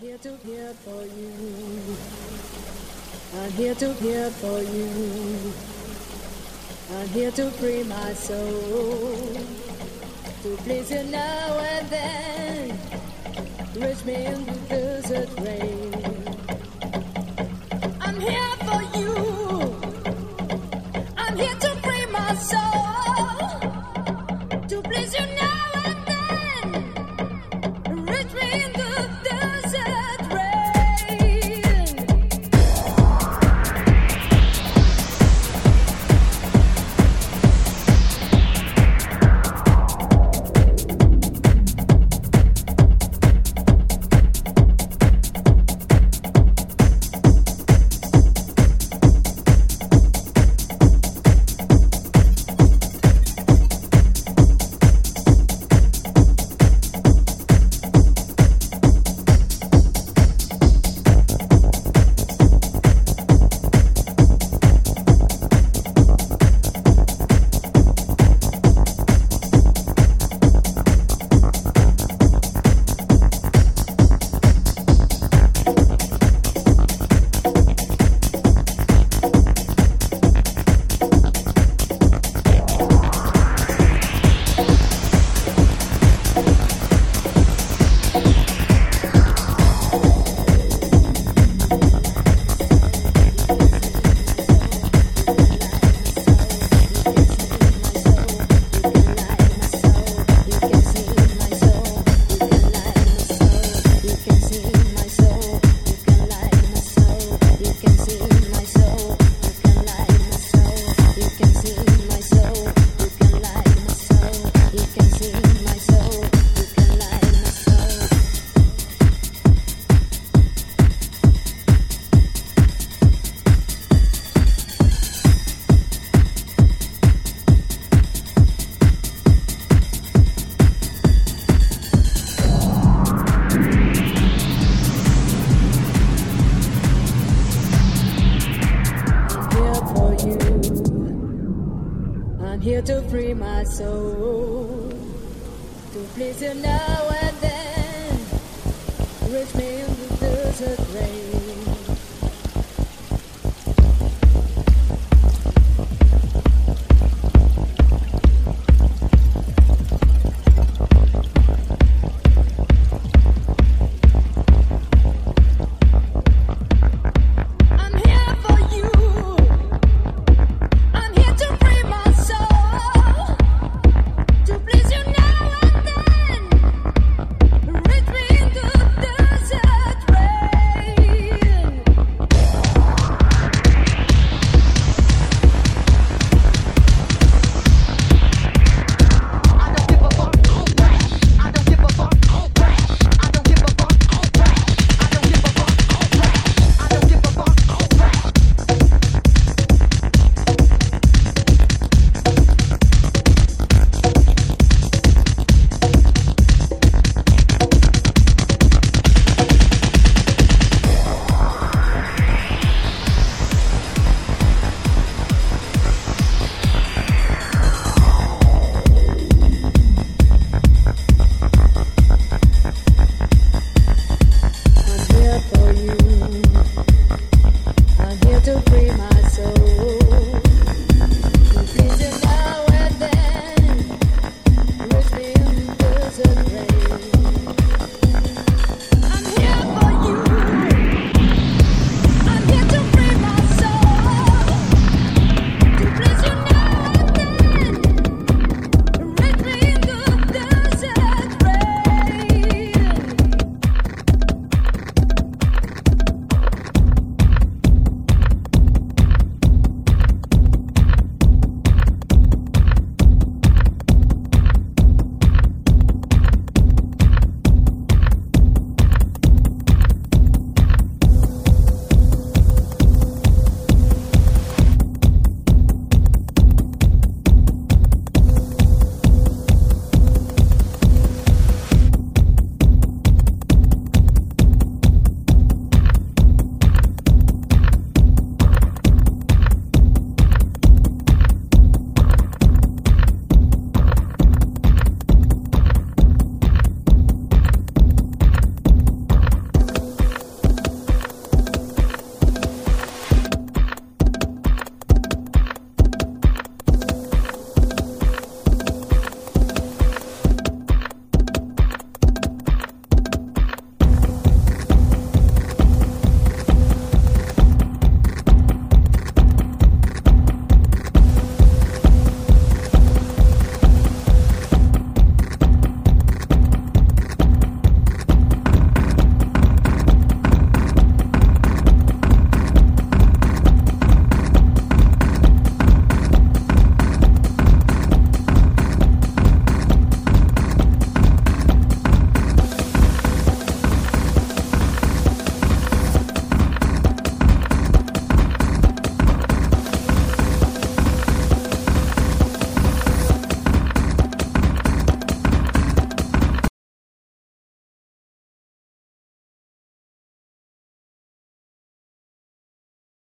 here to care for you. I'm here to care for you. I'm here to free my soul. To please you now and then. Reach me in the desert rain. I'm here for you. I'm here to free my soul. Here to free my soul. To please you now and then. Reach me in the desert rain.